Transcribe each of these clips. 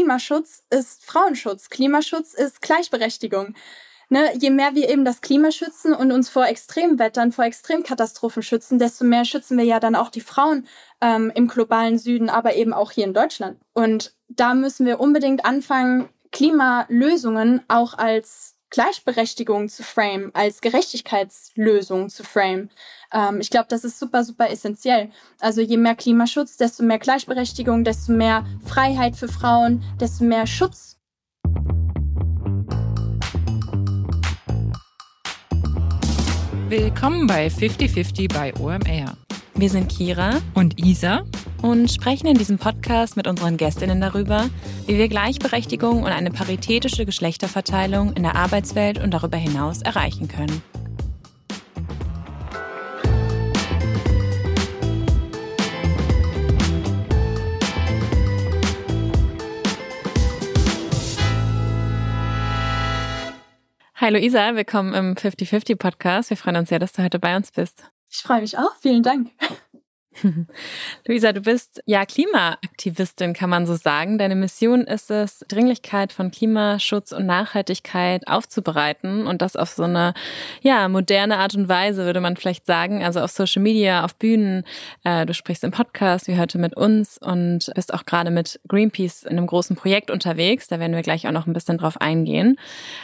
Klimaschutz ist Frauenschutz. Klimaschutz ist Gleichberechtigung. Ne, je mehr wir eben das Klima schützen und uns vor Extremwettern, vor Extremkatastrophen schützen, desto mehr schützen wir ja dann auch die Frauen ähm, im globalen Süden, aber eben auch hier in Deutschland. Und da müssen wir unbedingt anfangen, Klimalösungen auch als Gleichberechtigung zu frame, als Gerechtigkeitslösung zu frame. Ähm, ich glaube, das ist super, super essentiell. Also je mehr Klimaschutz, desto mehr Gleichberechtigung, desto mehr Freiheit für Frauen, desto mehr Schutz. Willkommen bei 50-50 bei OMR. Wir sind Kira und Isa und sprechen in diesem Podcast mit unseren Gästinnen darüber, wie wir Gleichberechtigung und eine paritätische Geschlechterverteilung in der Arbeitswelt und darüber hinaus erreichen können. Hi Luisa, willkommen im 50-50 Podcast. Wir freuen uns sehr, dass du heute bei uns bist. Ich freue mich auch. Vielen Dank. Luisa, du bist ja Klimaaktivistin, kann man so sagen. Deine Mission ist es, Dringlichkeit von Klimaschutz und Nachhaltigkeit aufzubereiten und das auf so eine ja moderne Art und Weise, würde man vielleicht sagen. Also auf Social Media, auf Bühnen. Äh, du sprichst im Podcast, wie heute mit uns und bist auch gerade mit Greenpeace in einem großen Projekt unterwegs. Da werden wir gleich auch noch ein bisschen drauf eingehen.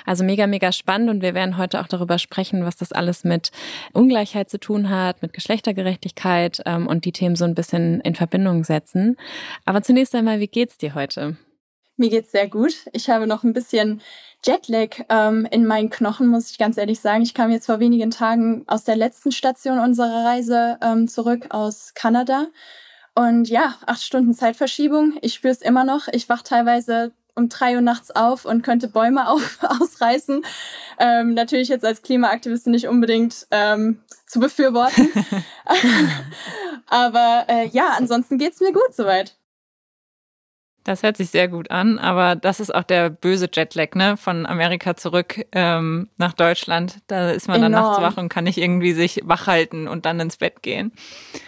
Also mega, mega spannend und wir werden heute auch darüber sprechen, was das alles mit Ungleichheit zu tun hat, mit Geschlechtergerechtigkeit ähm, und die Themen so ein bisschen in Verbindung setzen. Aber zunächst einmal, wie geht's dir heute? Mir geht's sehr gut. Ich habe noch ein bisschen Jetlag ähm, in meinen Knochen, muss ich ganz ehrlich sagen. Ich kam jetzt vor wenigen Tagen aus der letzten Station unserer Reise ähm, zurück aus Kanada. Und ja, acht Stunden Zeitverschiebung. Ich spüre es immer noch. Ich wach teilweise um drei Uhr nachts auf und könnte Bäume auf, ausreißen. Ähm, natürlich jetzt als Klimaaktivistin nicht unbedingt ähm, zu befürworten. Aber äh, ja, ansonsten geht's mir gut soweit. Das hört sich sehr gut an, aber das ist auch der böse Jetlag, ne? Von Amerika zurück ähm, nach Deutschland. Da ist man Enorm. dann nachts wach und kann nicht irgendwie sich wach halten und dann ins Bett gehen.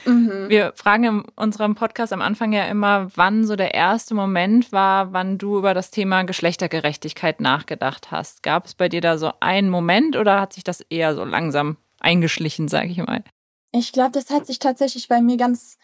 Mhm. Wir fragen in unserem Podcast am Anfang ja immer, wann so der erste Moment war, wann du über das Thema Geschlechtergerechtigkeit nachgedacht hast. Gab es bei dir da so einen Moment oder hat sich das eher so langsam eingeschlichen, sage ich mal? Ich glaube, das hat sich tatsächlich bei mir ganz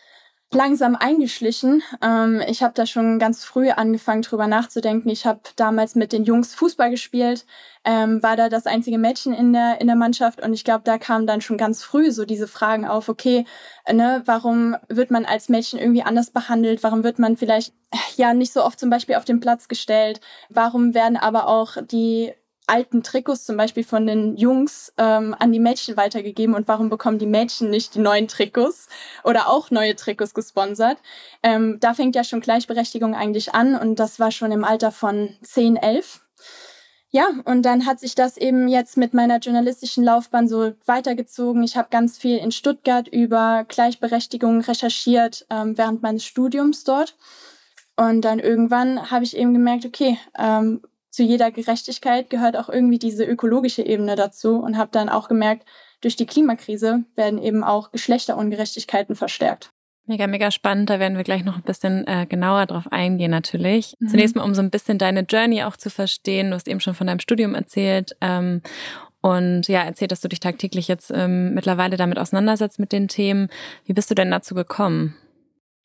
langsam eingeschlichen. Ähm, ich habe da schon ganz früh angefangen, drüber nachzudenken. Ich habe damals mit den Jungs Fußball gespielt, ähm, war da das einzige Mädchen in der, in der Mannschaft und ich glaube, da kamen dann schon ganz früh so diese Fragen auf, okay, ne, warum wird man als Mädchen irgendwie anders behandelt? Warum wird man vielleicht ja nicht so oft zum Beispiel auf den Platz gestellt? Warum werden aber auch die alten Trikots zum Beispiel von den Jungs ähm, an die Mädchen weitergegeben und warum bekommen die Mädchen nicht die neuen Trikots oder auch neue Trikots gesponsert. Ähm, da fängt ja schon Gleichberechtigung eigentlich an und das war schon im Alter von 10, 11. Ja, und dann hat sich das eben jetzt mit meiner journalistischen Laufbahn so weitergezogen. Ich habe ganz viel in Stuttgart über Gleichberechtigung recherchiert ähm, während meines Studiums dort. Und dann irgendwann habe ich eben gemerkt, okay, ähm, zu jeder Gerechtigkeit gehört auch irgendwie diese ökologische Ebene dazu und habe dann auch gemerkt, durch die Klimakrise werden eben auch Geschlechterungerechtigkeiten verstärkt. Mega, mega spannend. Da werden wir gleich noch ein bisschen äh, genauer drauf eingehen, natürlich. Mhm. Zunächst mal, um so ein bisschen deine Journey auch zu verstehen. Du hast eben schon von deinem Studium erzählt. Ähm, und ja, erzählt, dass du dich tagtäglich jetzt ähm, mittlerweile damit auseinandersetzt mit den Themen. Wie bist du denn dazu gekommen?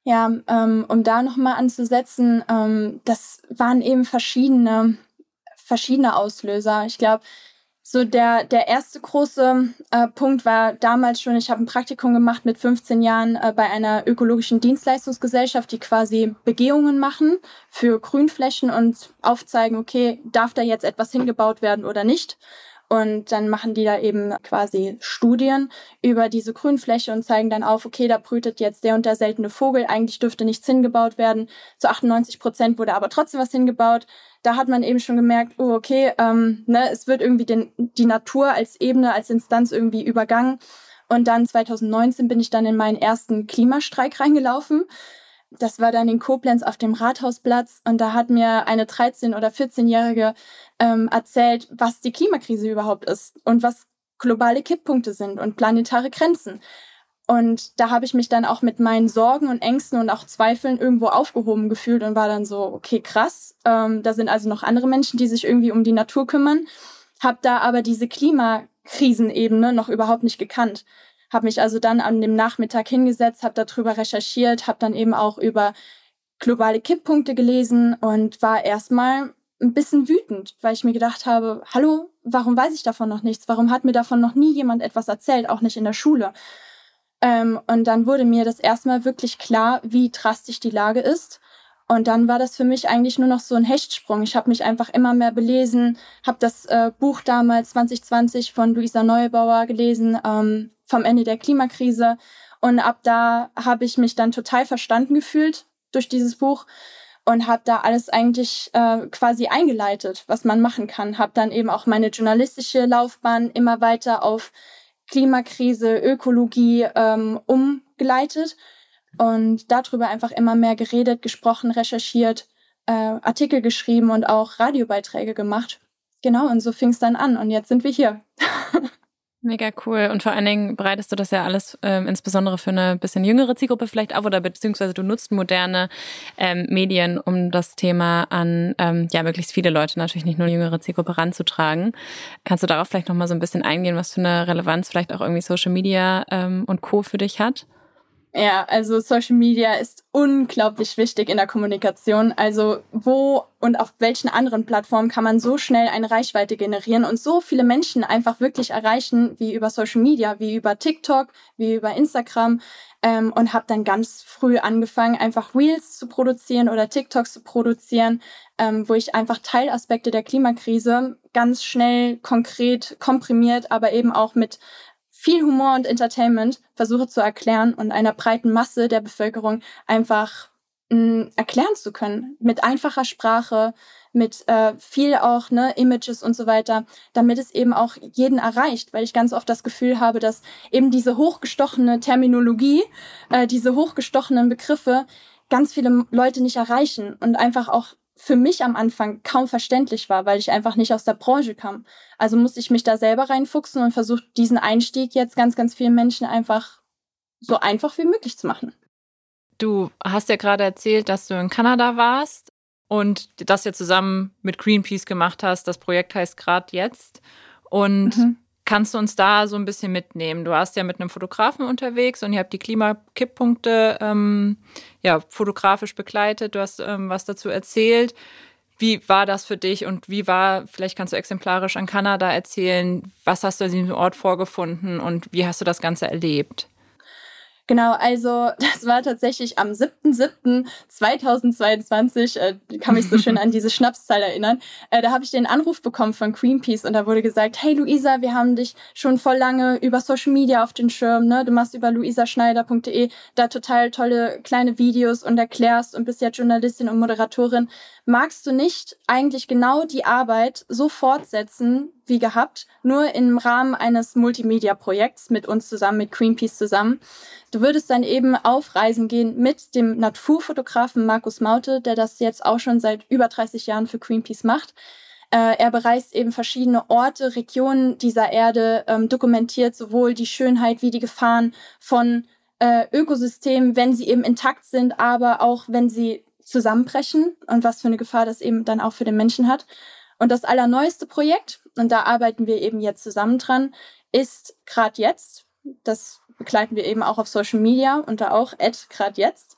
Ja, ähm, um da nochmal anzusetzen, ähm, das waren eben verschiedene verschiedene Auslöser. Ich glaube, so der, der erste große äh, Punkt war damals schon, ich habe ein Praktikum gemacht mit 15 Jahren äh, bei einer ökologischen Dienstleistungsgesellschaft, die quasi Begehungen machen für Grünflächen und aufzeigen, okay, darf da jetzt etwas hingebaut werden oder nicht. Und dann machen die da eben quasi Studien über diese Grünfläche und zeigen dann auf, okay, da brütet jetzt der und der seltene Vogel, eigentlich dürfte nichts hingebaut werden. Zu 98 Prozent wurde aber trotzdem was hingebaut. Da hat man eben schon gemerkt, oh, okay, ähm, ne, es wird irgendwie den, die Natur als Ebene, als Instanz irgendwie übergangen. Und dann 2019 bin ich dann in meinen ersten Klimastreik reingelaufen das war dann in Koblenz auf dem Rathausplatz und da hat mir eine 13- oder 14-Jährige ähm, erzählt, was die Klimakrise überhaupt ist und was globale Kipppunkte sind und planetare Grenzen. Und da habe ich mich dann auch mit meinen Sorgen und Ängsten und auch Zweifeln irgendwo aufgehoben gefühlt und war dann so, okay, krass. Ähm, da sind also noch andere Menschen, die sich irgendwie um die Natur kümmern. Hab da aber diese Klimakrisenebene noch überhaupt nicht gekannt. Habe mich also dann an dem Nachmittag hingesetzt, habe darüber recherchiert, habe dann eben auch über globale Kipppunkte gelesen und war erstmal ein bisschen wütend, weil ich mir gedacht habe, hallo, warum weiß ich davon noch nichts? Warum hat mir davon noch nie jemand etwas erzählt, auch nicht in der Schule? Ähm, und dann wurde mir das erstmal wirklich klar, wie drastisch die Lage ist. Und dann war das für mich eigentlich nur noch so ein Hechtsprung. Ich habe mich einfach immer mehr belesen, habe das äh, Buch damals 2020 von Luisa Neubauer gelesen, ähm, vom Ende der Klimakrise. Und ab da habe ich mich dann total verstanden gefühlt durch dieses Buch und habe da alles eigentlich äh, quasi eingeleitet, was man machen kann. Habe dann eben auch meine journalistische Laufbahn immer weiter auf Klimakrise, Ökologie ähm, umgeleitet und darüber einfach immer mehr geredet, gesprochen, recherchiert, äh, Artikel geschrieben und auch Radiobeiträge gemacht. Genau, und so fing es dann an und jetzt sind wir hier. Mega cool. Und vor allen Dingen bereitest du das ja alles ähm, insbesondere für eine bisschen jüngere Zielgruppe vielleicht auf oder beziehungsweise du nutzt moderne ähm, Medien, um das Thema an ähm, ja möglichst viele Leute, natürlich nicht nur jüngere Zielgruppe, ranzutragen. Kannst du darauf vielleicht nochmal so ein bisschen eingehen, was für eine Relevanz vielleicht auch irgendwie Social Media ähm, und Co. für dich hat? Ja, also Social Media ist unglaublich wichtig in der Kommunikation. Also wo und auf welchen anderen Plattformen kann man so schnell eine Reichweite generieren und so viele Menschen einfach wirklich erreichen wie über Social Media, wie über TikTok, wie über Instagram. Ähm, und habe dann ganz früh angefangen, einfach Reels zu produzieren oder TikToks zu produzieren, ähm, wo ich einfach Teilaspekte der Klimakrise ganz schnell, konkret, komprimiert, aber eben auch mit viel Humor und Entertainment versuche zu erklären und einer breiten Masse der Bevölkerung einfach mh, mm, erklären zu können. Mit einfacher Sprache, mit äh, viel auch ne, Images und so weiter, damit es eben auch jeden erreicht, weil ich ganz oft das Gefühl habe, dass eben diese hochgestochene Terminologie, äh, diese hochgestochenen Begriffe ganz viele Leute nicht erreichen und einfach auch für mich am Anfang kaum verständlich war, weil ich einfach nicht aus der Branche kam. Also musste ich mich da selber reinfuchsen und versucht, diesen Einstieg jetzt ganz, ganz vielen Menschen einfach so einfach wie möglich zu machen. Du hast ja gerade erzählt, dass du in Kanada warst und das ja zusammen mit Greenpeace gemacht hast. Das Projekt heißt Grad jetzt. Und mhm. Kannst du uns da so ein bisschen mitnehmen? Du warst ja mit einem Fotografen unterwegs und ihr habt die Klimakipppunkte ähm, ja, fotografisch begleitet. Du hast ähm, was dazu erzählt. Wie war das für dich und wie war, vielleicht kannst du exemplarisch an Kanada erzählen, was hast du an diesem Ort vorgefunden und wie hast du das Ganze erlebt? Genau, also das war tatsächlich am 7.7.2022, äh, kann mich so schön an diese Schnapszahl erinnern. Äh, da habe ich den Anruf bekommen von Greenpeace und da wurde gesagt, hey Luisa, wir haben dich schon voll lange über Social Media auf den Schirm, ne? Du machst über luisaschneider.de da total tolle kleine Videos und erklärst und bist ja Journalistin und Moderatorin magst du nicht eigentlich genau die Arbeit so fortsetzen wie gehabt, nur im Rahmen eines Multimedia-Projekts mit uns zusammen, mit Greenpeace zusammen. Du würdest dann eben auf Reisen gehen mit dem Naturfotografen Markus Maute, der das jetzt auch schon seit über 30 Jahren für Greenpeace macht. Äh, er bereist eben verschiedene Orte, Regionen dieser Erde, ähm, dokumentiert sowohl die Schönheit wie die Gefahren von äh, Ökosystemen, wenn sie eben intakt sind, aber auch wenn sie zusammenbrechen und was für eine Gefahr das eben dann auch für den Menschen hat. Und das allerneueste Projekt, und da arbeiten wir eben jetzt zusammen dran, ist gerade jetzt. Das begleiten wir eben auch auf Social Media und da auch gerade jetzt.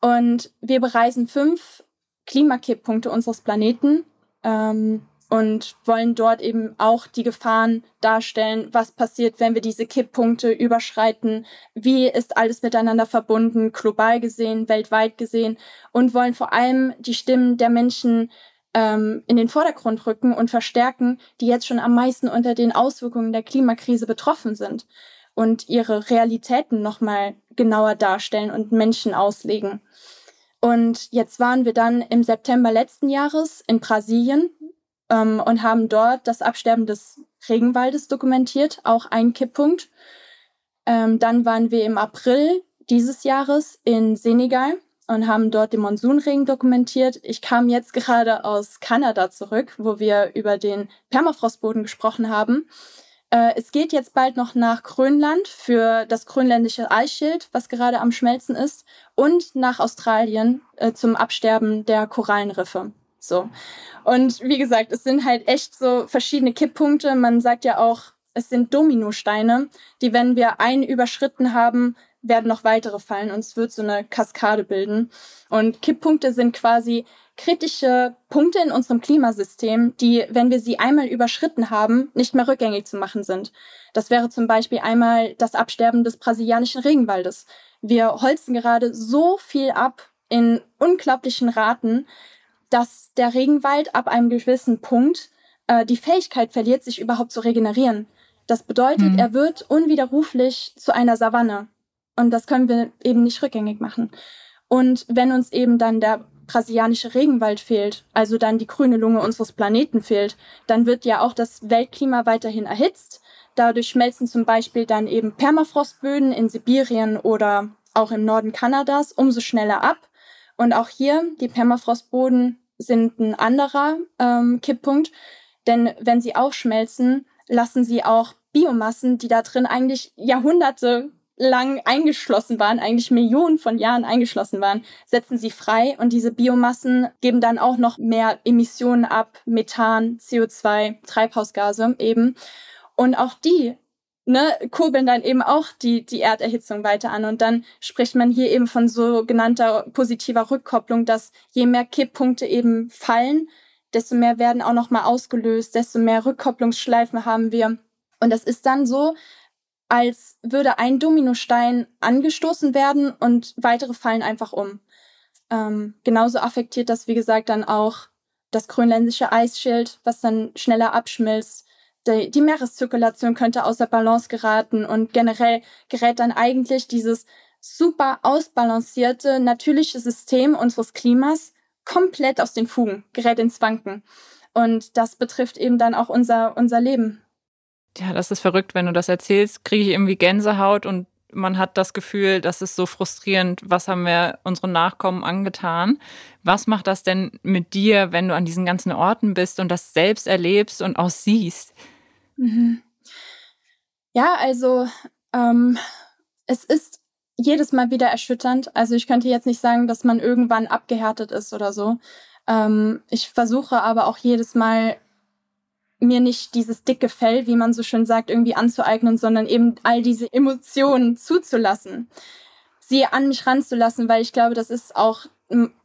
Und wir bereisen fünf Klimakipppunkte unseres Planeten ähm, und wollen dort eben auch die Gefahren darstellen, was passiert, wenn wir diese Kipppunkte überschreiten, wie ist alles miteinander verbunden, global gesehen, weltweit gesehen und wollen vor allem die Stimmen der Menschen ähm, in den Vordergrund rücken und verstärken, die jetzt schon am meisten unter den Auswirkungen der Klimakrise betroffen sind und ihre Realitäten nochmal genauer darstellen und Menschen auslegen. Und jetzt waren wir dann im September letzten Jahres in Brasilien ähm, und haben dort das Absterben des Regenwaldes dokumentiert, auch ein Kipppunkt. Ähm, dann waren wir im April dieses Jahres in Senegal und haben dort den Monsunregen dokumentiert. Ich kam jetzt gerade aus Kanada zurück, wo wir über den Permafrostboden gesprochen haben. Äh, es geht jetzt bald noch nach Grönland für das grönländische Eisschild, was gerade am Schmelzen ist, und nach Australien äh, zum Absterben der Korallenriffe. So. Und wie gesagt, es sind halt echt so verschiedene Kipppunkte. Man sagt ja auch, es sind Dominosteine, die, wenn wir einen überschritten haben, werden noch weitere fallen und es wird so eine Kaskade bilden. Und Kipppunkte sind quasi kritische Punkte in unserem Klimasystem, die, wenn wir sie einmal überschritten haben, nicht mehr rückgängig zu machen sind. Das wäre zum Beispiel einmal das Absterben des brasilianischen Regenwaldes. Wir holzen gerade so viel ab in unglaublichen Raten, dass der Regenwald ab einem gewissen Punkt äh, die Fähigkeit verliert, sich überhaupt zu regenerieren. Das bedeutet, mhm. er wird unwiderruflich zu einer Savanne. Und das können wir eben nicht rückgängig machen. Und wenn uns eben dann der brasilianische Regenwald fehlt, also dann die grüne Lunge unseres Planeten fehlt, dann wird ja auch das Weltklima weiterhin erhitzt. Dadurch schmelzen zum Beispiel dann eben Permafrostböden in Sibirien oder auch im Norden Kanadas umso schneller ab. Und auch hier, die Permafrostboden sind ein anderer ähm, Kipppunkt, denn wenn sie aufschmelzen, lassen sie auch Biomassen, die da drin eigentlich Jahrhunderte lang eingeschlossen waren, eigentlich Millionen von Jahren eingeschlossen waren, setzen sie frei und diese Biomassen geben dann auch noch mehr Emissionen ab, Methan, CO2, Treibhausgase eben. Und auch die ne, kurbeln dann eben auch die, die Erderhitzung weiter an. Und dann spricht man hier eben von sogenannter positiver Rückkopplung, dass je mehr Kipppunkte eben fallen, desto mehr werden auch nochmal ausgelöst, desto mehr Rückkopplungsschleifen haben wir. Und das ist dann so, als würde ein Dominostein angestoßen werden und weitere fallen einfach um. Ähm, genauso affektiert das, wie gesagt, dann auch das grönländische Eisschild, was dann schneller abschmilzt. Die, die Meereszirkulation könnte außer Balance geraten und generell gerät dann eigentlich dieses super ausbalancierte, natürliche System unseres Klimas komplett aus den Fugen, gerät ins Wanken. Und das betrifft eben dann auch unser, unser Leben ja, das ist verrückt, wenn du das erzählst, kriege ich irgendwie Gänsehaut und man hat das Gefühl, das ist so frustrierend, was haben wir unseren Nachkommen angetan. Was macht das denn mit dir, wenn du an diesen ganzen Orten bist und das selbst erlebst und auch siehst? Mhm. Ja, also ähm, es ist jedes Mal wieder erschütternd. Also ich könnte jetzt nicht sagen, dass man irgendwann abgehärtet ist oder so. Ähm, ich versuche aber auch jedes Mal mir nicht dieses dicke Fell, wie man so schön sagt, irgendwie anzueignen, sondern eben all diese Emotionen zuzulassen, sie an mich ranzulassen, weil ich glaube, das ist auch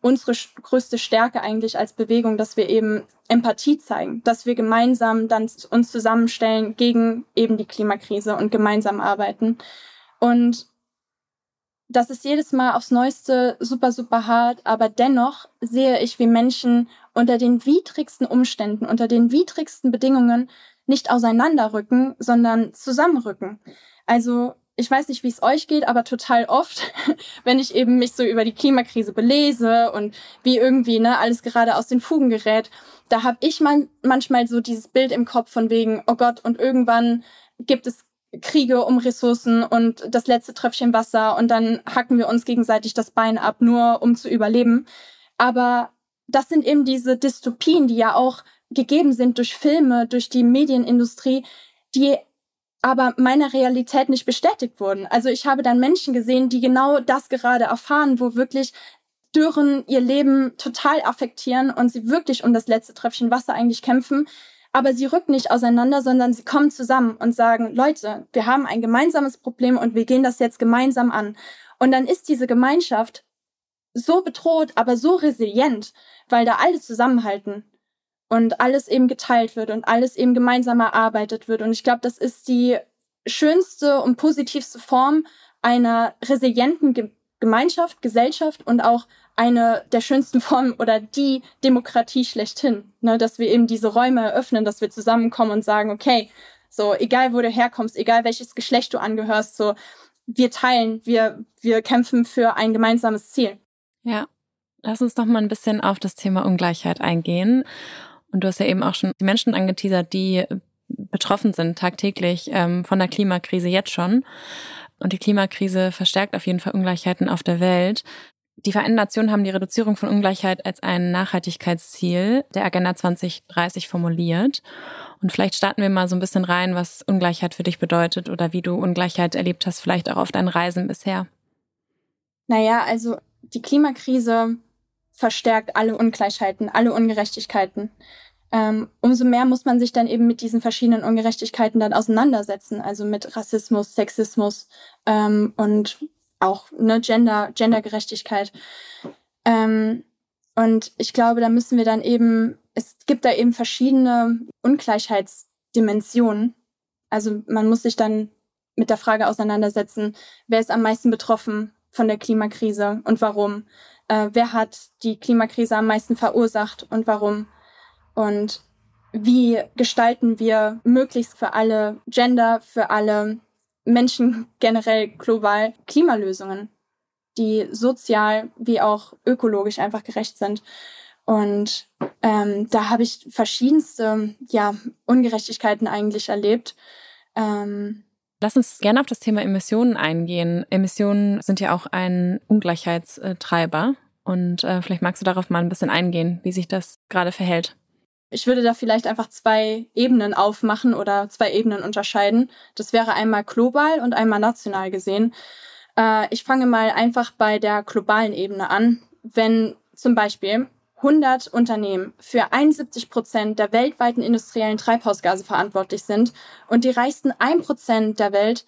unsere größte Stärke eigentlich als Bewegung, dass wir eben Empathie zeigen, dass wir gemeinsam dann uns zusammenstellen gegen eben die Klimakrise und gemeinsam arbeiten. Und das ist jedes Mal aufs Neueste super, super hart, aber dennoch sehe ich, wie Menschen unter den widrigsten Umständen, unter den widrigsten Bedingungen nicht auseinanderrücken, sondern zusammenrücken. Also ich weiß nicht, wie es euch geht, aber total oft, wenn ich eben mich so über die Klimakrise belese und wie irgendwie ne alles gerade aus den Fugen gerät, da habe ich man manchmal so dieses Bild im Kopf von wegen, oh Gott, und irgendwann gibt es Kriege um Ressourcen und das letzte Tröpfchen Wasser und dann hacken wir uns gegenseitig das Bein ab, nur um zu überleben. Aber das sind eben diese Dystopien, die ja auch gegeben sind durch Filme, durch die Medienindustrie, die aber meiner Realität nicht bestätigt wurden. Also ich habe dann Menschen gesehen, die genau das gerade erfahren, wo wirklich Dürren ihr Leben total affektieren und sie wirklich um das letzte Tröpfchen Wasser eigentlich kämpfen. Aber sie rücken nicht auseinander, sondern sie kommen zusammen und sagen, Leute, wir haben ein gemeinsames Problem und wir gehen das jetzt gemeinsam an. Und dann ist diese Gemeinschaft so bedroht, aber so resilient, weil da alle zusammenhalten und alles eben geteilt wird und alles eben gemeinsam erarbeitet wird. Und ich glaube, das ist die schönste und positivste Form einer resilienten Ge Gemeinschaft, Gesellschaft und auch eine der schönsten Formen oder die Demokratie schlechthin, ne, dass wir eben diese Räume eröffnen, dass wir zusammenkommen und sagen, okay, so egal wo du herkommst, egal welches Geschlecht du angehörst, so wir teilen, wir wir kämpfen für ein gemeinsames Ziel. Ja, lass uns doch mal ein bisschen auf das Thema Ungleichheit eingehen. Und du hast ja eben auch schon die Menschen angeteasert, die betroffen sind tagtäglich ähm, von der Klimakrise jetzt schon. Und die Klimakrise verstärkt auf jeden Fall Ungleichheiten auf der Welt. Die Vereinten Nationen haben die Reduzierung von Ungleichheit als ein Nachhaltigkeitsziel der Agenda 2030 formuliert. Und vielleicht starten wir mal so ein bisschen rein, was Ungleichheit für dich bedeutet oder wie du Ungleichheit erlebt hast, vielleicht auch auf deinen Reisen bisher. Naja, also die Klimakrise verstärkt alle Ungleichheiten, alle Ungerechtigkeiten. Ähm, umso mehr muss man sich dann eben mit diesen verschiedenen Ungerechtigkeiten dann auseinandersetzen, also mit Rassismus, Sexismus ähm, und auch ne, Gender, Gendergerechtigkeit. Ähm, und ich glaube, da müssen wir dann eben, es gibt da eben verschiedene Ungleichheitsdimensionen. Also man muss sich dann mit der Frage auseinandersetzen, wer ist am meisten betroffen von der Klimakrise und warum? Äh, wer hat die Klimakrise am meisten verursacht und warum? Und wie gestalten wir möglichst für alle Gender, für alle Menschen generell global Klimalösungen, die sozial wie auch ökologisch einfach gerecht sind. Und ähm, da habe ich verschiedenste ja, Ungerechtigkeiten eigentlich erlebt. Ähm, Lass uns gerne auf das Thema Emissionen eingehen. Emissionen sind ja auch ein Ungleichheitstreiber. Und äh, vielleicht magst du darauf mal ein bisschen eingehen, wie sich das gerade verhält. Ich würde da vielleicht einfach zwei Ebenen aufmachen oder zwei Ebenen unterscheiden. Das wäre einmal global und einmal national gesehen. Äh, ich fange mal einfach bei der globalen Ebene an. Wenn zum Beispiel 100 Unternehmen für 71 Prozent der weltweiten industriellen Treibhausgase verantwortlich sind und die reichsten 1 Prozent der Welt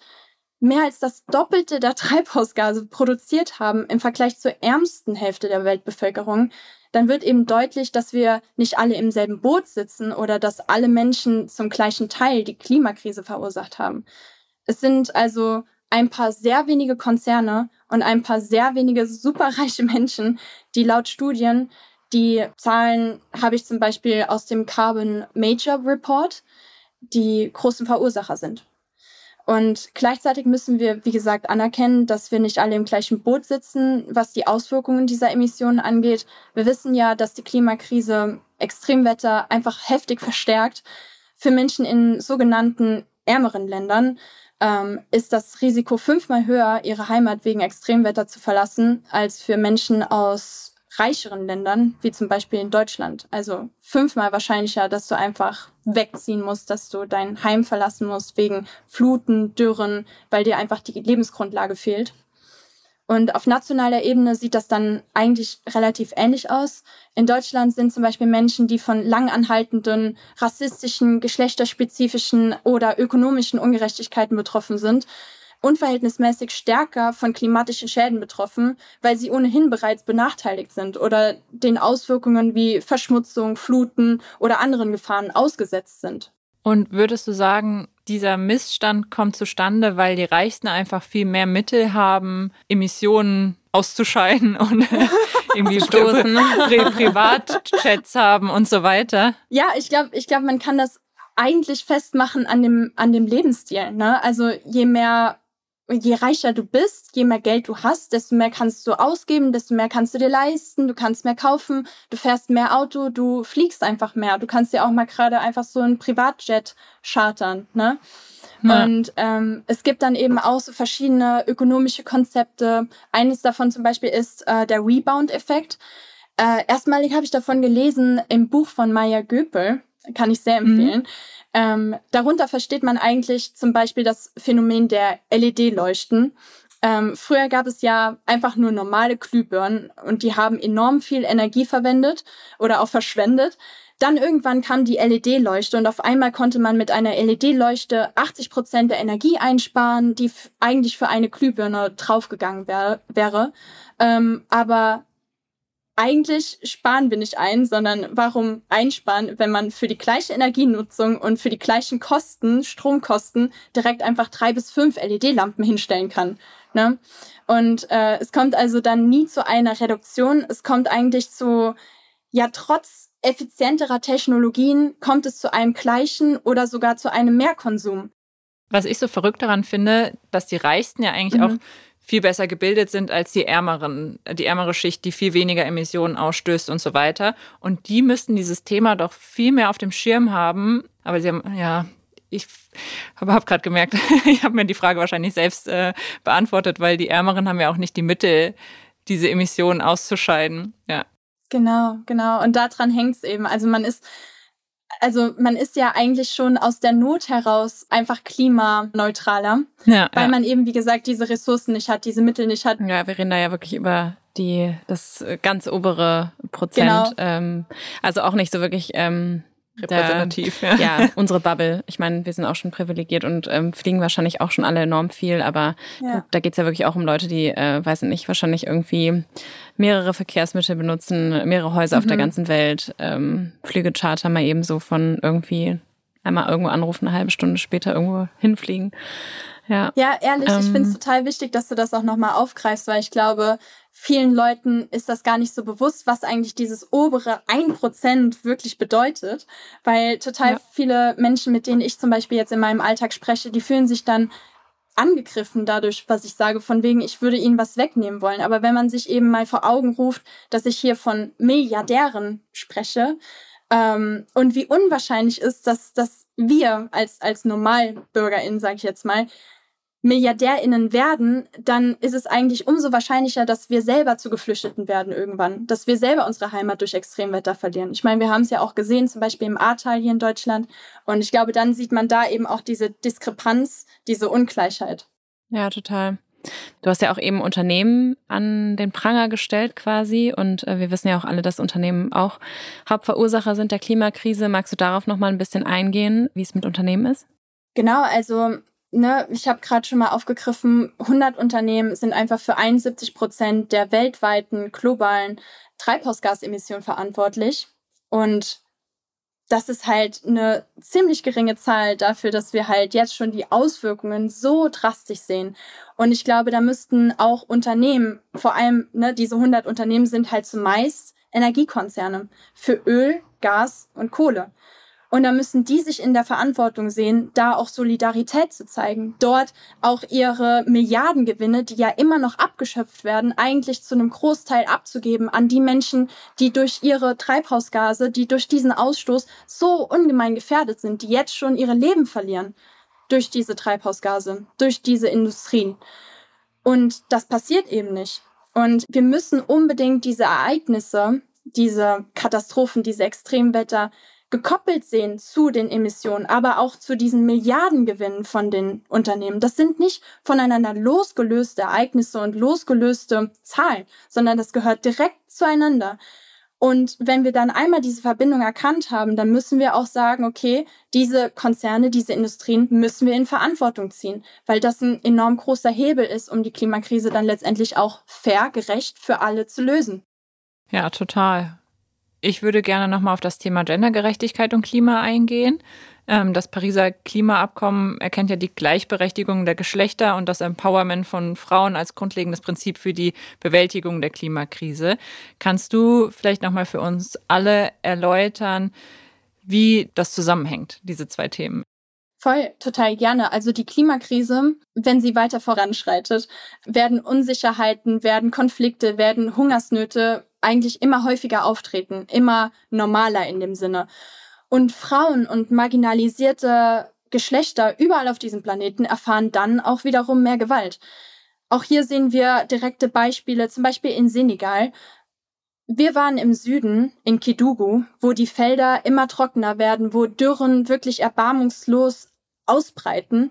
mehr als das Doppelte der Treibhausgase produziert haben im Vergleich zur ärmsten Hälfte der Weltbevölkerung, dann wird eben deutlich, dass wir nicht alle im selben Boot sitzen oder dass alle Menschen zum gleichen Teil die Klimakrise verursacht haben. Es sind also ein paar sehr wenige Konzerne und ein paar sehr wenige superreiche Menschen, die laut Studien, die Zahlen habe ich zum Beispiel aus dem Carbon Major Report, die großen Verursacher sind. Und gleichzeitig müssen wir, wie gesagt, anerkennen, dass wir nicht alle im gleichen Boot sitzen, was die Auswirkungen dieser Emissionen angeht. Wir wissen ja, dass die Klimakrise Extremwetter einfach heftig verstärkt. Für Menschen in sogenannten ärmeren Ländern ähm, ist das Risiko fünfmal höher, ihre Heimat wegen Extremwetter zu verlassen, als für Menschen aus reicheren Ländern, wie zum Beispiel in Deutschland. Also fünfmal wahrscheinlicher, dass du einfach wegziehen musst, dass du dein Heim verlassen musst wegen Fluten, Dürren, weil dir einfach die Lebensgrundlage fehlt. Und auf nationaler Ebene sieht das dann eigentlich relativ ähnlich aus. In Deutschland sind zum Beispiel Menschen, die von langanhaltenden rassistischen, geschlechterspezifischen oder ökonomischen Ungerechtigkeiten betroffen sind, unverhältnismäßig stärker von klimatischen Schäden betroffen, weil sie ohnehin bereits benachteiligt sind oder den Auswirkungen wie Verschmutzung, Fluten oder anderen Gefahren ausgesetzt sind. Und würdest du sagen, dieser Missstand kommt zustande, weil die Reichsten einfach viel mehr Mittel haben, Emissionen auszuscheiden und irgendwie stoßen, Pri Privatchats haben und so weiter? Ja, ich glaube, ich glaube, man kann das eigentlich festmachen an dem, an dem Lebensstil. Ne? Also je mehr je reicher du bist, je mehr Geld du hast, desto mehr kannst du ausgeben, desto mehr kannst du dir leisten, du kannst mehr kaufen, du fährst mehr Auto, du fliegst einfach mehr. Du kannst dir auch mal gerade einfach so ein Privatjet chartern, ne? Ja. Und ähm, es gibt dann eben auch so verschiedene ökonomische Konzepte. Eines davon zum Beispiel ist äh, der Rebound-Effekt. Äh, erstmalig habe ich davon gelesen im Buch von Maya Göpel, kann ich sehr mhm. empfehlen. Mhm. Ähm, darunter versteht man eigentlich zum Beispiel das Phänomen der LED-Leuchten. Ähm, früher gab es ja einfach nur normale Glühbirnen und die haben enorm viel Energie verwendet oder auch verschwendet. Dann irgendwann kam die LED-Leuchte und auf einmal konnte man mit einer LED-Leuchte 80 Prozent der Energie einsparen, die eigentlich für eine Glühbirne draufgegangen wär wäre. Ähm, aber eigentlich sparen wir nicht ein, sondern warum einsparen, wenn man für die gleiche Energienutzung und für die gleichen Kosten, Stromkosten, direkt einfach drei bis fünf LED-Lampen hinstellen kann. Ne? Und äh, es kommt also dann nie zu einer Reduktion. Es kommt eigentlich zu, ja, trotz effizienterer Technologien kommt es zu einem gleichen oder sogar zu einem Mehrkonsum. Was ich so verrückt daran finde, dass die Reichsten ja eigentlich mhm. auch viel besser gebildet sind als die ärmeren, die ärmere Schicht, die viel weniger Emissionen ausstößt und so weiter. Und die müssten dieses Thema doch viel mehr auf dem Schirm haben. Aber sie haben, ja, ich habe hab gerade gemerkt, ich habe mir die Frage wahrscheinlich selbst äh, beantwortet, weil die Ärmeren haben ja auch nicht die Mittel, diese Emissionen auszuscheiden. Ja. Genau, genau. Und daran hängt es eben. Also man ist, also man ist ja eigentlich schon aus der Not heraus einfach klimaneutraler, ja, weil ja. man eben, wie gesagt, diese Ressourcen nicht hat, diese Mittel nicht hat. Ja, wir reden da ja wirklich über die das ganz obere Prozent. Genau. Ähm, also auch nicht so wirklich ähm, repräsentativ. Da, ja. ja, unsere Bubble. Ich meine, wir sind auch schon privilegiert und ähm, fliegen wahrscheinlich auch schon alle enorm viel, aber ja. da geht's ja wirklich auch um Leute, die, äh, weiß nicht, wahrscheinlich irgendwie mehrere Verkehrsmittel benutzen, mehrere Häuser mhm. auf der mhm. ganzen Welt, ähm, Flügecharter mal eben so von irgendwie einmal irgendwo anrufen, eine halbe Stunde später irgendwo hinfliegen. Ja, ja ehrlich, ähm, ich finde es total wichtig, dass du das auch nochmal aufgreifst, weil ich glaube, vielen Leuten ist das gar nicht so bewusst, was eigentlich dieses obere ein Prozent wirklich bedeutet. Weil total ja. viele Menschen, mit denen ich zum Beispiel jetzt in meinem Alltag spreche, die fühlen sich dann angegriffen dadurch, was ich sage, von wegen, ich würde ihnen was wegnehmen wollen. Aber wenn man sich eben mal vor Augen ruft, dass ich hier von Milliardären spreche ähm, und wie unwahrscheinlich ist, dass, dass wir als, als NormalbürgerInnen, sage ich jetzt mal, MilliardärInnen werden, dann ist es eigentlich umso wahrscheinlicher, dass wir selber zu Geflüchteten werden irgendwann, dass wir selber unsere Heimat durch Extremwetter verlieren. Ich meine, wir haben es ja auch gesehen, zum Beispiel im Ahrtal hier in Deutschland. Und ich glaube, dann sieht man da eben auch diese Diskrepanz, diese Ungleichheit. Ja, total. Du hast ja auch eben Unternehmen an den Pranger gestellt quasi und äh, wir wissen ja auch alle, dass Unternehmen auch Hauptverursacher sind der Klimakrise. Magst du darauf noch mal ein bisschen eingehen, wie es mit Unternehmen ist? Genau, also ne, ich habe gerade schon mal aufgegriffen, 100 Unternehmen sind einfach für 71 Prozent der weltweiten globalen Treibhausgasemissionen verantwortlich. Und das ist halt eine ziemlich geringe Zahl dafür, dass wir halt jetzt schon die Auswirkungen so drastisch sehen. Und ich glaube, da müssten auch Unternehmen, vor allem ne, diese 100 Unternehmen sind halt zumeist Energiekonzerne für Öl, Gas und Kohle. Und da müssen die sich in der Verantwortung sehen, da auch Solidarität zu zeigen, dort auch ihre Milliardengewinne, die ja immer noch abgeschöpft werden, eigentlich zu einem Großteil abzugeben an die Menschen, die durch ihre Treibhausgase, die durch diesen Ausstoß so ungemein gefährdet sind, die jetzt schon ihre Leben verlieren durch diese Treibhausgase, durch diese Industrien. Und das passiert eben nicht. Und wir müssen unbedingt diese Ereignisse, diese Katastrophen, diese Extremwetter gekoppelt sehen zu den Emissionen, aber auch zu diesen Milliardengewinnen von den Unternehmen. Das sind nicht voneinander losgelöste Ereignisse und losgelöste Zahlen, sondern das gehört direkt zueinander. Und wenn wir dann einmal diese Verbindung erkannt haben, dann müssen wir auch sagen, okay, diese Konzerne, diese Industrien müssen wir in Verantwortung ziehen, weil das ein enorm großer Hebel ist, um die Klimakrise dann letztendlich auch fair, gerecht für alle zu lösen. Ja, total. Ich würde gerne nochmal auf das Thema Gendergerechtigkeit und Klima eingehen. Ähm, das Pariser Klimaabkommen erkennt ja die Gleichberechtigung der Geschlechter und das Empowerment von Frauen als grundlegendes Prinzip für die Bewältigung der Klimakrise. Kannst du vielleicht nochmal für uns alle erläutern, wie das zusammenhängt, diese zwei Themen? Voll, total gerne. Also die Klimakrise, wenn sie weiter voranschreitet, werden Unsicherheiten, werden Konflikte, werden Hungersnöte eigentlich immer häufiger auftreten, immer normaler in dem Sinne. Und Frauen und marginalisierte Geschlechter überall auf diesem Planeten erfahren dann auch wiederum mehr Gewalt. Auch hier sehen wir direkte Beispiele, zum Beispiel in Senegal. Wir waren im Süden, in Kidugu, wo die Felder immer trockener werden, wo Dürren wirklich erbarmungslos ausbreiten.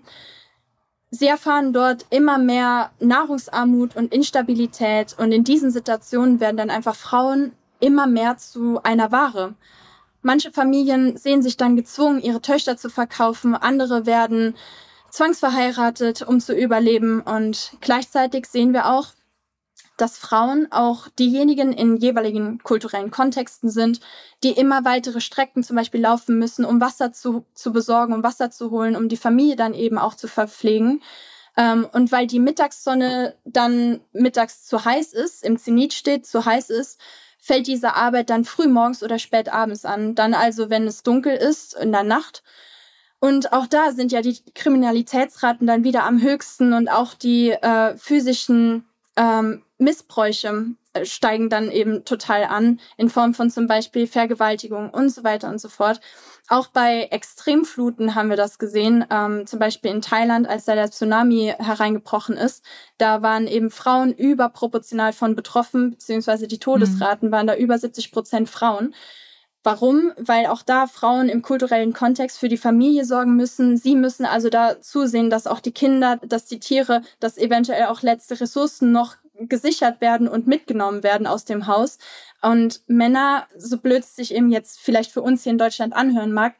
Sie erfahren dort immer mehr Nahrungsarmut und Instabilität und in diesen Situationen werden dann einfach Frauen immer mehr zu einer Ware. Manche Familien sehen sich dann gezwungen, ihre Töchter zu verkaufen, andere werden zwangsverheiratet, um zu überleben und gleichzeitig sehen wir auch, dass Frauen auch diejenigen in jeweiligen kulturellen Kontexten sind, die immer weitere Strecken zum Beispiel laufen müssen, um Wasser zu, zu besorgen, um Wasser zu holen, um die Familie dann eben auch zu verpflegen. Ähm, und weil die Mittagssonne dann mittags zu heiß ist, im Zenit steht, zu heiß ist, fällt diese Arbeit dann früh morgens oder spät abends an. Dann also, wenn es dunkel ist, in der Nacht. Und auch da sind ja die Kriminalitätsraten dann wieder am höchsten und auch die äh, physischen ähm, Missbräuche äh, steigen dann eben total an in Form von zum Beispiel Vergewaltigung und so weiter und so fort. Auch bei Extremfluten haben wir das gesehen, ähm, zum Beispiel in Thailand, als da der Tsunami hereingebrochen ist. Da waren eben Frauen überproportional von betroffen, beziehungsweise die Todesraten mhm. waren da über 70 Prozent Frauen. Warum? Weil auch da Frauen im kulturellen Kontext für die Familie sorgen müssen. Sie müssen also da zusehen, dass auch die Kinder, dass die Tiere, dass eventuell auch letzte Ressourcen noch gesichert werden und mitgenommen werden aus dem Haus. Und Männer, so blöd es sich eben jetzt vielleicht für uns hier in Deutschland anhören mag,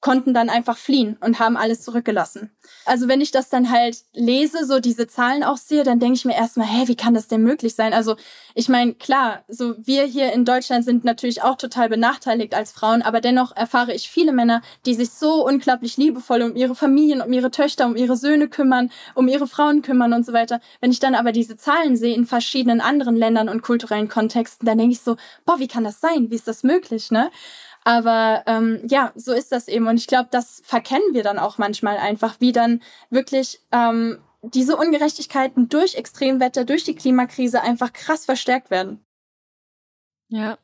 konnten dann einfach fliehen und haben alles zurückgelassen. Also wenn ich das dann halt lese, so diese Zahlen auch sehe, dann denke ich mir erstmal, hä, wie kann das denn möglich sein? Also ich meine, klar, so wir hier in Deutschland sind natürlich auch total benachteiligt als Frauen, aber dennoch erfahre ich viele Männer, die sich so unglaublich liebevoll um ihre Familien, um ihre Töchter, um ihre Söhne kümmern, um ihre Frauen kümmern und so weiter. Wenn ich dann aber diese Zahlen sehe in verschiedenen anderen Ländern und kulturellen Kontexten, dann denke ich so, boah, wie kann das sein? Wie ist das möglich, ne? Aber ähm, ja, so ist das eben. Und ich glaube, das verkennen wir dann auch manchmal einfach, wie dann wirklich ähm, diese Ungerechtigkeiten durch Extremwetter, durch die Klimakrise einfach krass verstärkt werden. Ja,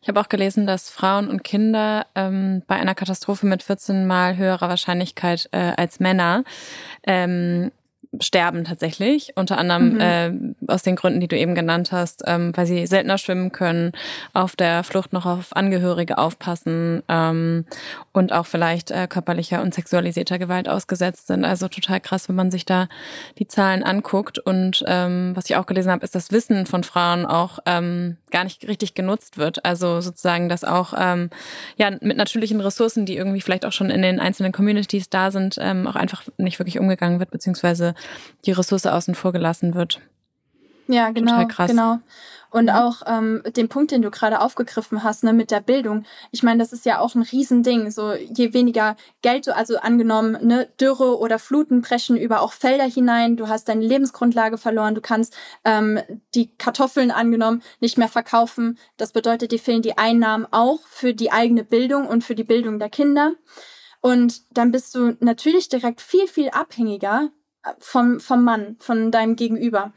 ich habe auch gelesen, dass Frauen und Kinder ähm, bei einer Katastrophe mit 14 mal höherer Wahrscheinlichkeit äh, als Männer ähm, sterben tatsächlich, unter anderem mhm. äh, aus den Gründen, die du eben genannt hast, ähm, weil sie seltener schwimmen können, auf der Flucht noch auf Angehörige aufpassen ähm, und auch vielleicht äh, körperlicher und sexualisierter Gewalt ausgesetzt sind. Also total krass, wenn man sich da die Zahlen anguckt. Und ähm, was ich auch gelesen habe, ist, dass Wissen von Frauen auch ähm, gar nicht richtig genutzt wird. Also sozusagen, dass auch ähm, ja mit natürlichen Ressourcen, die irgendwie vielleicht auch schon in den einzelnen Communities da sind, ähm, auch einfach nicht wirklich umgegangen wird, beziehungsweise die Ressource außen vor gelassen wird. Ja, genau, genau. Und mhm. auch ähm, den Punkt, den du gerade aufgegriffen hast, ne, mit der Bildung. Ich meine, das ist ja auch ein Riesending. So je weniger Geld du also angenommen, ne, Dürre oder Fluten brechen über auch Felder hinein. Du hast deine Lebensgrundlage verloren. Du kannst ähm, die Kartoffeln angenommen nicht mehr verkaufen. Das bedeutet, dir fehlen die Einnahmen auch für die eigene Bildung und für die Bildung der Kinder. Und dann bist du natürlich direkt viel, viel abhängiger vom, vom Mann, von deinem Gegenüber.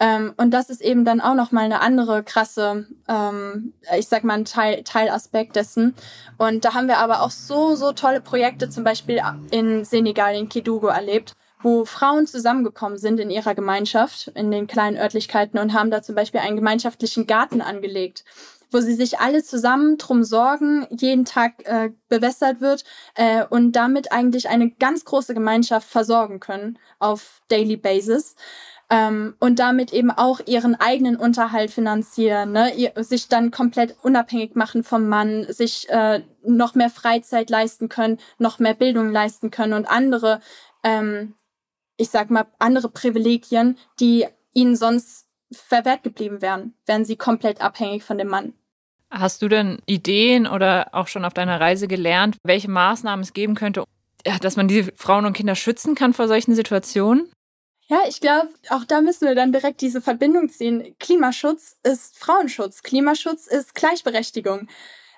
Ähm, und das ist eben dann auch nochmal eine andere krasse, ähm, ich sag mal, ein Teil, Teilaspekt dessen. Und da haben wir aber auch so, so tolle Projekte, zum Beispiel in Senegal, in Kidugo erlebt, wo Frauen zusammengekommen sind in ihrer Gemeinschaft, in den kleinen Örtlichkeiten und haben da zum Beispiel einen gemeinschaftlichen Garten angelegt wo sie sich alle zusammen drum sorgen, jeden Tag äh, bewässert wird äh, und damit eigentlich eine ganz große Gemeinschaft versorgen können auf Daily Basis. Ähm, und damit eben auch ihren eigenen Unterhalt finanzieren, ne? Ihr, sich dann komplett unabhängig machen vom Mann, sich äh, noch mehr Freizeit leisten können, noch mehr Bildung leisten können und andere, ähm, ich sag mal, andere Privilegien, die ihnen sonst verwehrt geblieben wären, wären sie komplett abhängig von dem Mann. Hast du denn Ideen oder auch schon auf deiner Reise gelernt, welche Maßnahmen es geben könnte, dass man diese Frauen und Kinder schützen kann vor solchen Situationen? Ja, ich glaube, auch da müssen wir dann direkt diese Verbindung ziehen. Klimaschutz ist Frauenschutz, Klimaschutz ist Gleichberechtigung.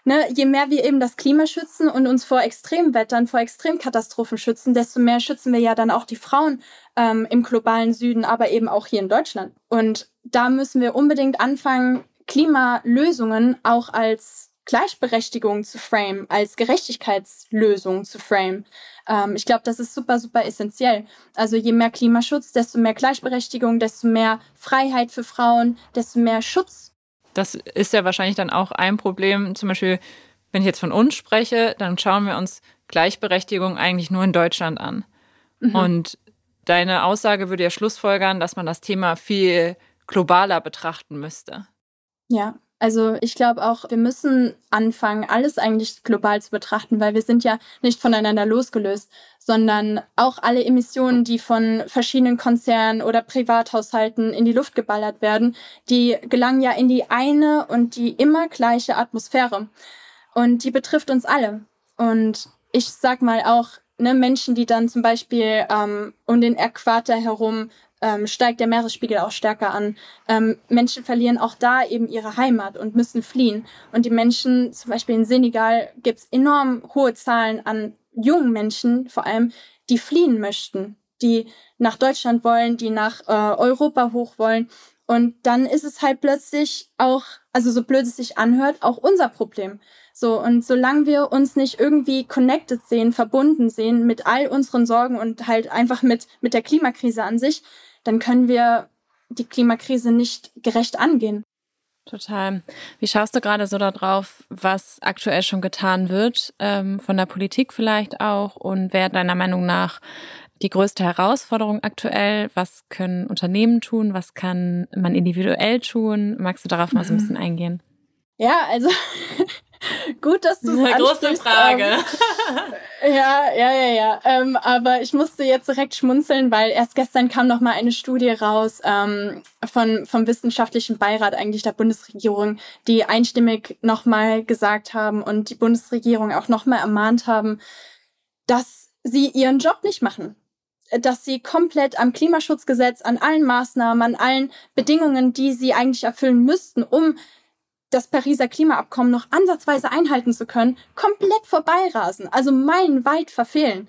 Ne, je mehr wir eben das Klima schützen und uns vor Extremwettern, vor Extremkatastrophen schützen, desto mehr schützen wir ja dann auch die Frauen ähm, im globalen Süden, aber eben auch hier in Deutschland. Und da müssen wir unbedingt anfangen, Klimalösungen auch als Gleichberechtigung zu frame, als Gerechtigkeitslösung zu frame. Ähm, ich glaube, das ist super, super essentiell. Also je mehr Klimaschutz, desto mehr Gleichberechtigung, desto mehr Freiheit für Frauen, desto mehr Schutz. Das ist ja wahrscheinlich dann auch ein Problem. Zum Beispiel, wenn ich jetzt von uns spreche, dann schauen wir uns Gleichberechtigung eigentlich nur in Deutschland an. Mhm. Und deine Aussage würde ja schlussfolgern, dass man das Thema viel globaler betrachten müsste. Ja, also ich glaube auch, wir müssen anfangen, alles eigentlich global zu betrachten, weil wir sind ja nicht voneinander losgelöst, sondern auch alle Emissionen, die von verschiedenen Konzernen oder Privathaushalten in die Luft geballert werden, die gelangen ja in die eine und die immer gleiche Atmosphäre. Und die betrifft uns alle. Und ich sag mal auch, ne, Menschen, die dann zum Beispiel ähm, um den Äquator herum ähm, steigt der Meeresspiegel auch stärker an. Ähm, Menschen verlieren auch da eben ihre Heimat und müssen fliehen. Und die Menschen, zum Beispiel in Senegal, gibt es enorm hohe Zahlen an jungen Menschen, vor allem, die fliehen möchten, die nach Deutschland wollen, die nach äh, Europa hoch wollen. Und dann ist es halt plötzlich auch, also so blöd es sich anhört, auch unser Problem. So, und solange wir uns nicht irgendwie connected sehen, verbunden sehen mit all unseren Sorgen und halt einfach mit, mit der Klimakrise an sich, dann können wir die Klimakrise nicht gerecht angehen. Total. Wie schaust du gerade so darauf, was aktuell schon getan wird, ähm, von der Politik vielleicht auch? Und wer deiner Meinung nach die größte Herausforderung aktuell? Was können Unternehmen tun? Was kann man individuell tun? Magst du darauf mal so ein bisschen eingehen? Ja, also Gut, dass du es Eine große Frage. Ähm, ja, ja, ja, ja. Ähm, aber ich musste jetzt direkt schmunzeln, weil erst gestern kam noch mal eine Studie raus ähm, von vom wissenschaftlichen Beirat eigentlich der Bundesregierung, die einstimmig noch mal gesagt haben und die Bundesregierung auch noch mal ermahnt haben, dass sie ihren Job nicht machen dass sie komplett am Klimaschutzgesetz, an allen Maßnahmen, an allen Bedingungen, die sie eigentlich erfüllen müssten, um das Pariser Klimaabkommen noch ansatzweise einhalten zu können, komplett vorbeirasen, also meilenweit verfehlen.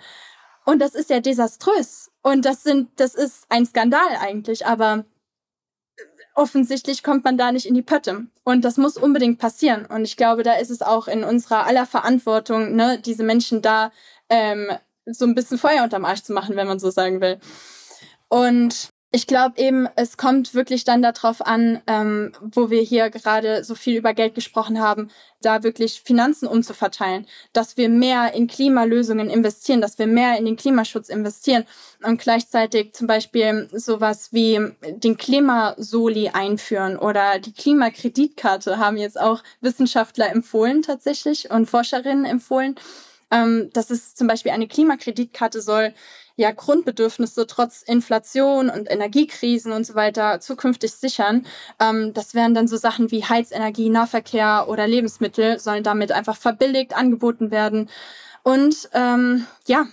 Und das ist ja desaströs. Und das sind, das ist ein Skandal eigentlich, aber offensichtlich kommt man da nicht in die Pötte. Und das muss unbedingt passieren. Und ich glaube, da ist es auch in unserer aller Verantwortung, ne, diese Menschen da ähm, so ein bisschen Feuer unterm Arsch zu machen, wenn man so sagen will. Und ich glaube eben, es kommt wirklich dann darauf an, ähm, wo wir hier gerade so viel über Geld gesprochen haben, da wirklich Finanzen umzuverteilen, dass wir mehr in Klimalösungen investieren, dass wir mehr in den Klimaschutz investieren und gleichzeitig zum Beispiel sowas wie den Klimasoli einführen oder die Klimakreditkarte haben jetzt auch Wissenschaftler empfohlen tatsächlich und Forscherinnen empfohlen. Ähm, dass es zum Beispiel eine Klimakreditkarte soll, ja Grundbedürfnisse trotz Inflation und Energiekrisen und so weiter zukünftig sichern. Ähm, das wären dann so Sachen wie Heizenergie, Nahverkehr oder Lebensmittel sollen damit einfach verbilligt angeboten werden. Und ähm, ja,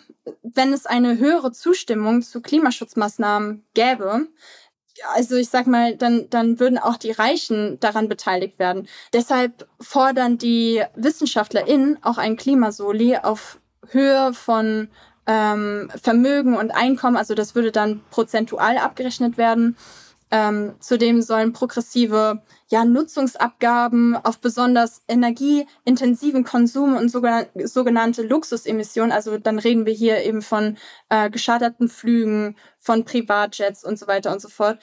wenn es eine höhere Zustimmung zu Klimaschutzmaßnahmen gäbe, also ich sag mal, dann, dann würden auch die Reichen daran beteiligt werden. Deshalb fordern die WissenschaftlerInnen auch ein Klimasoli auf Höhe von ähm, Vermögen und Einkommen, also das würde dann prozentual abgerechnet werden. Ähm, zudem sollen progressive ja, Nutzungsabgaben auf besonders energieintensiven Konsum und sogenannte, Luxusemissionen, also dann reden wir hier eben von äh, geschadeten Flügen, von Privatjets und so weiter und so fort,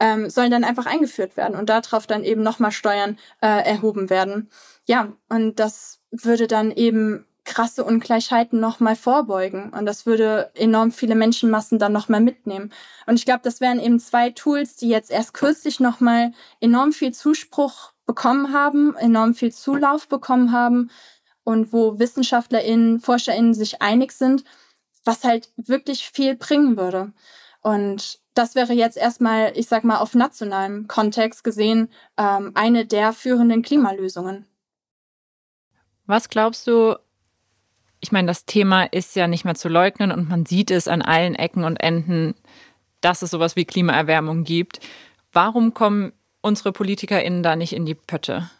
ähm, sollen dann einfach eingeführt werden und darauf dann eben nochmal Steuern äh, erhoben werden. Ja, und das würde dann eben krasse Ungleichheiten nochmal vorbeugen. Und das würde enorm viele Menschenmassen dann nochmal mitnehmen. Und ich glaube, das wären eben zwei Tools, die jetzt erst kürzlich nochmal enorm viel Zuspruch bekommen haben, enorm viel Zulauf bekommen haben und wo WissenschaftlerInnen, ForscherInnen sich einig sind, was halt wirklich viel bringen würde. Und das wäre jetzt erstmal, ich sag mal, auf nationalem Kontext gesehen, ähm, eine der führenden Klimalösungen. Was glaubst du, ich meine, das Thema ist ja nicht mehr zu leugnen und man sieht es an allen Ecken und Enden, dass es sowas wie Klimaerwärmung gibt. Warum kommen unsere PolitikerInnen da nicht in die Pötte?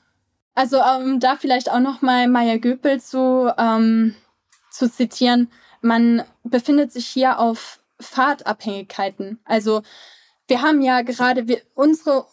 Also um da vielleicht auch noch mal Maya Göpel zu, ähm, zu zitieren. Man befindet sich hier auf Fahrtabhängigkeiten. Also wir haben ja gerade, wir, unsere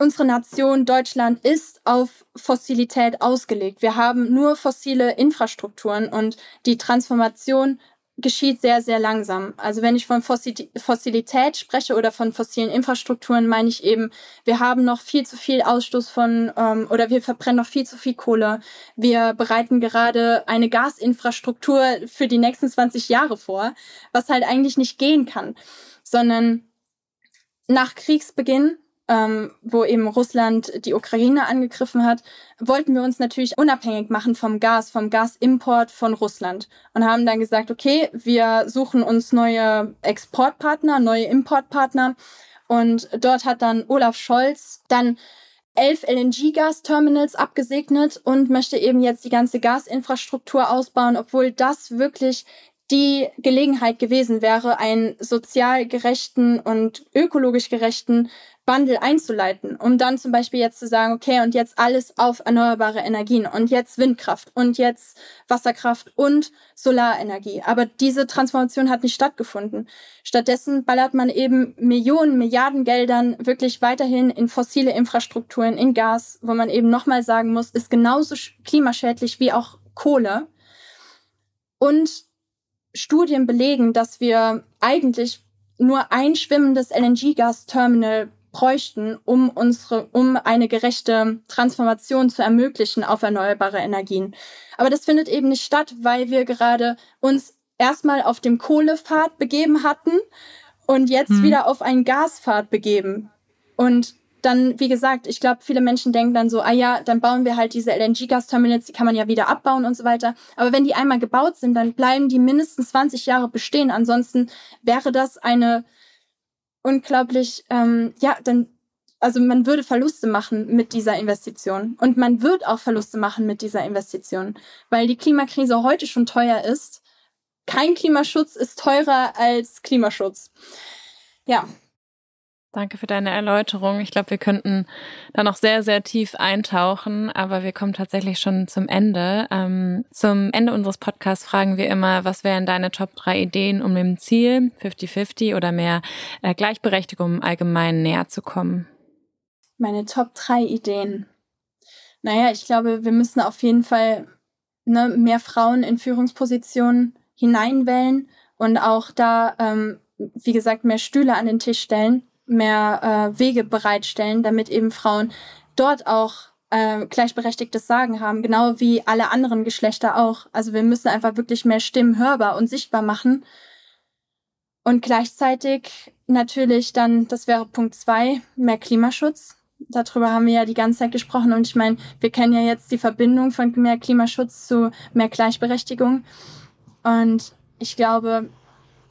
unsere Nation Deutschland ist auf Fossilität ausgelegt. Wir haben nur fossile Infrastrukturen und die Transformation geschieht sehr, sehr langsam. Also wenn ich von Fossilität spreche oder von fossilen Infrastrukturen, meine ich eben, wir haben noch viel zu viel Ausstoß von ähm, oder wir verbrennen noch viel zu viel Kohle. Wir bereiten gerade eine Gasinfrastruktur für die nächsten 20 Jahre vor, was halt eigentlich nicht gehen kann, sondern nach Kriegsbeginn ähm, wo eben Russland die Ukraine angegriffen hat, wollten wir uns natürlich unabhängig machen vom Gas, vom Gasimport von Russland und haben dann gesagt, okay, wir suchen uns neue Exportpartner, neue Importpartner. Und dort hat dann Olaf Scholz dann elf LNG-Gasterminals abgesegnet und möchte eben jetzt die ganze Gasinfrastruktur ausbauen, obwohl das wirklich die Gelegenheit gewesen wäre, einen sozial gerechten und ökologisch gerechten Wandel einzuleiten, um dann zum Beispiel jetzt zu sagen, okay, und jetzt alles auf erneuerbare Energien und jetzt Windkraft und jetzt Wasserkraft und Solarenergie. Aber diese Transformation hat nicht stattgefunden. Stattdessen ballert man eben Millionen, Milliarden Geldern wirklich weiterhin in fossile Infrastrukturen, in Gas, wo man eben nochmal sagen muss, ist genauso klimaschädlich wie auch Kohle. Und Studien belegen, dass wir eigentlich nur ein schwimmendes LNG-Gas-Terminal bräuchten, um unsere, um eine gerechte Transformation zu ermöglichen auf erneuerbare Energien. Aber das findet eben nicht statt, weil wir gerade uns erstmal auf dem Kohlepfad begeben hatten und jetzt hm. wieder auf einen Gaspfad begeben. Und dann, wie gesagt, ich glaube, viele Menschen denken dann so, ah ja, dann bauen wir halt diese LNG-Gas-Terminals, die kann man ja wieder abbauen und so weiter. Aber wenn die einmal gebaut sind, dann bleiben die mindestens 20 Jahre bestehen. Ansonsten wäre das eine unglaublich, ähm, ja, dann, also man würde Verluste machen mit dieser Investition. Und man wird auch Verluste machen mit dieser Investition, weil die Klimakrise heute schon teuer ist. Kein Klimaschutz ist teurer als Klimaschutz. Ja, Danke für deine Erläuterung. Ich glaube, wir könnten da noch sehr, sehr tief eintauchen, aber wir kommen tatsächlich schon zum Ende. Ähm, zum Ende unseres Podcasts fragen wir immer, was wären deine Top drei Ideen, um dem Ziel 50-50 oder mehr äh, Gleichberechtigung im Allgemeinen näher zu kommen? Meine Top drei Ideen. Naja, ich glaube, wir müssen auf jeden Fall ne, mehr Frauen in Führungspositionen hineinwählen und auch da, ähm, wie gesagt, mehr Stühle an den Tisch stellen mehr äh, Wege bereitstellen, damit eben Frauen dort auch äh, gleichberechtigtes Sagen haben, genau wie alle anderen Geschlechter auch. Also wir müssen einfach wirklich mehr Stimmen hörbar und sichtbar machen. Und gleichzeitig natürlich dann, das wäre Punkt zwei, mehr Klimaschutz. Darüber haben wir ja die ganze Zeit gesprochen. Und ich meine, wir kennen ja jetzt die Verbindung von mehr Klimaschutz zu mehr Gleichberechtigung. Und ich glaube,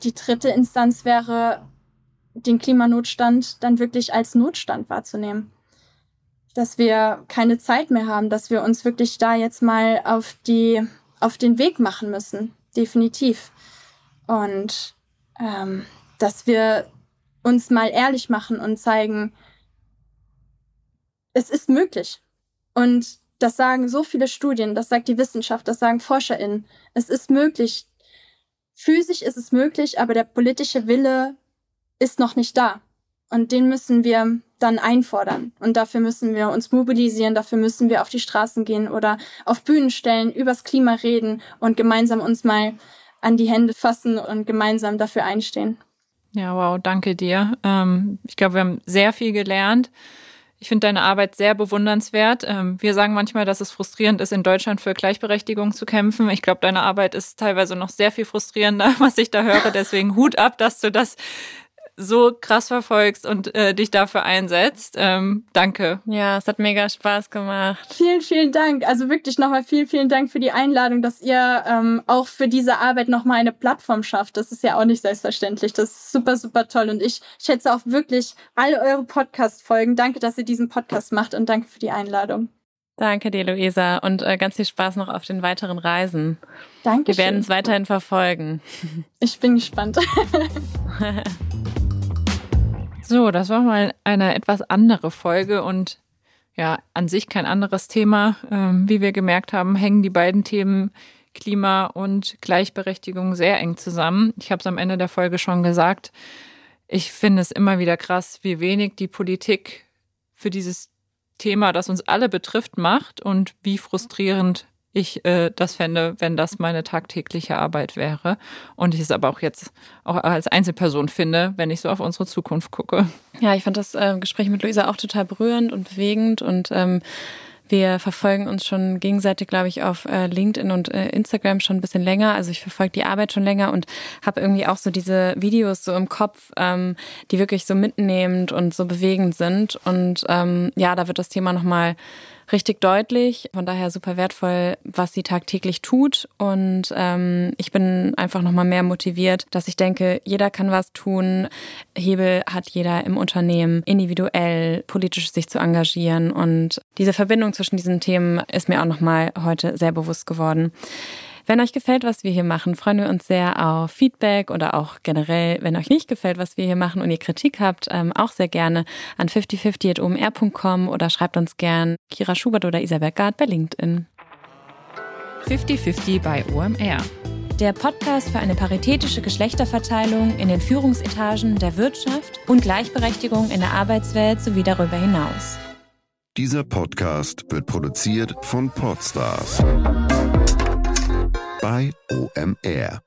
die dritte Instanz wäre den Klimanotstand dann wirklich als Notstand wahrzunehmen. Dass wir keine Zeit mehr haben, dass wir uns wirklich da jetzt mal auf die, auf den Weg machen müssen. Definitiv. Und ähm, dass wir uns mal ehrlich machen und zeigen, es ist möglich. Und das sagen so viele Studien, das sagt die Wissenschaft, das sagen ForscherInnen. Es ist möglich. Physisch ist es möglich, aber der politische Wille ist noch nicht da. Und den müssen wir dann einfordern. Und dafür müssen wir uns mobilisieren, dafür müssen wir auf die Straßen gehen oder auf Bühnen stellen, übers Klima reden und gemeinsam uns mal an die Hände fassen und gemeinsam dafür einstehen. Ja, wow, danke dir. Ähm, ich glaube, wir haben sehr viel gelernt. Ich finde deine Arbeit sehr bewundernswert. Ähm, wir sagen manchmal, dass es frustrierend ist, in Deutschland für Gleichberechtigung zu kämpfen. Ich glaube, deine Arbeit ist teilweise noch sehr viel frustrierender, was ich da höre. Deswegen Hut ab, dass du das so krass verfolgst und äh, dich dafür einsetzt. Ähm, danke. Ja, es hat mega Spaß gemacht. Vielen, vielen Dank. Also wirklich nochmal vielen, vielen Dank für die Einladung, dass ihr ähm, auch für diese Arbeit nochmal eine Plattform schafft. Das ist ja auch nicht selbstverständlich. Das ist super, super toll. Und ich schätze auch wirklich alle eure Podcast-Folgen. Danke, dass ihr diesen Podcast macht und danke für die Einladung. Danke dir, Luisa, und äh, ganz viel Spaß noch auf den weiteren Reisen. Danke. Wir werden es weiterhin verfolgen. Ich bin gespannt. So, das war mal eine etwas andere Folge und ja, an sich kein anderes Thema. Ähm, wie wir gemerkt haben, hängen die beiden Themen Klima und Gleichberechtigung sehr eng zusammen. Ich habe es am Ende der Folge schon gesagt. Ich finde es immer wieder krass, wie wenig die Politik für dieses Thema, das uns alle betrifft, macht und wie frustrierend ich äh, das fände, wenn das meine tagtägliche Arbeit wäre. Und ich es aber auch jetzt auch als Einzelperson finde, wenn ich so auf unsere Zukunft gucke. Ja, ich fand das äh, Gespräch mit Luisa auch total berührend und bewegend und ähm, wir verfolgen uns schon gegenseitig, glaube ich, auf äh, LinkedIn und äh, Instagram schon ein bisschen länger. Also ich verfolge die Arbeit schon länger und habe irgendwie auch so diese Videos so im Kopf, ähm, die wirklich so mitnehmend und so bewegend sind. Und ähm, ja, da wird das Thema nochmal richtig deutlich. Von daher super wertvoll, was sie tagtäglich tut. Und ähm, ich bin einfach nochmal mehr motiviert, dass ich denke, jeder kann was tun. Hebel hat jeder im Unternehmen, individuell, politisch sich zu engagieren. Und diese Verbindung zwischen diesen Themen ist mir auch nochmal heute sehr bewusst geworden. Wenn euch gefällt, was wir hier machen, freuen wir uns sehr auf Feedback oder auch generell, wenn euch nicht gefällt, was wir hier machen und ihr Kritik habt, ähm, auch sehr gerne an 5050.omr.com oder schreibt uns gern Kira Schubert oder Isabel Gard bei LinkedIn. 5050 bei OMR. Der Podcast für eine paritätische Geschlechterverteilung in den Führungsetagen der Wirtschaft und Gleichberechtigung in der Arbeitswelt sowie darüber hinaus. Dieser Podcast wird produziert von Podstars bei OMR.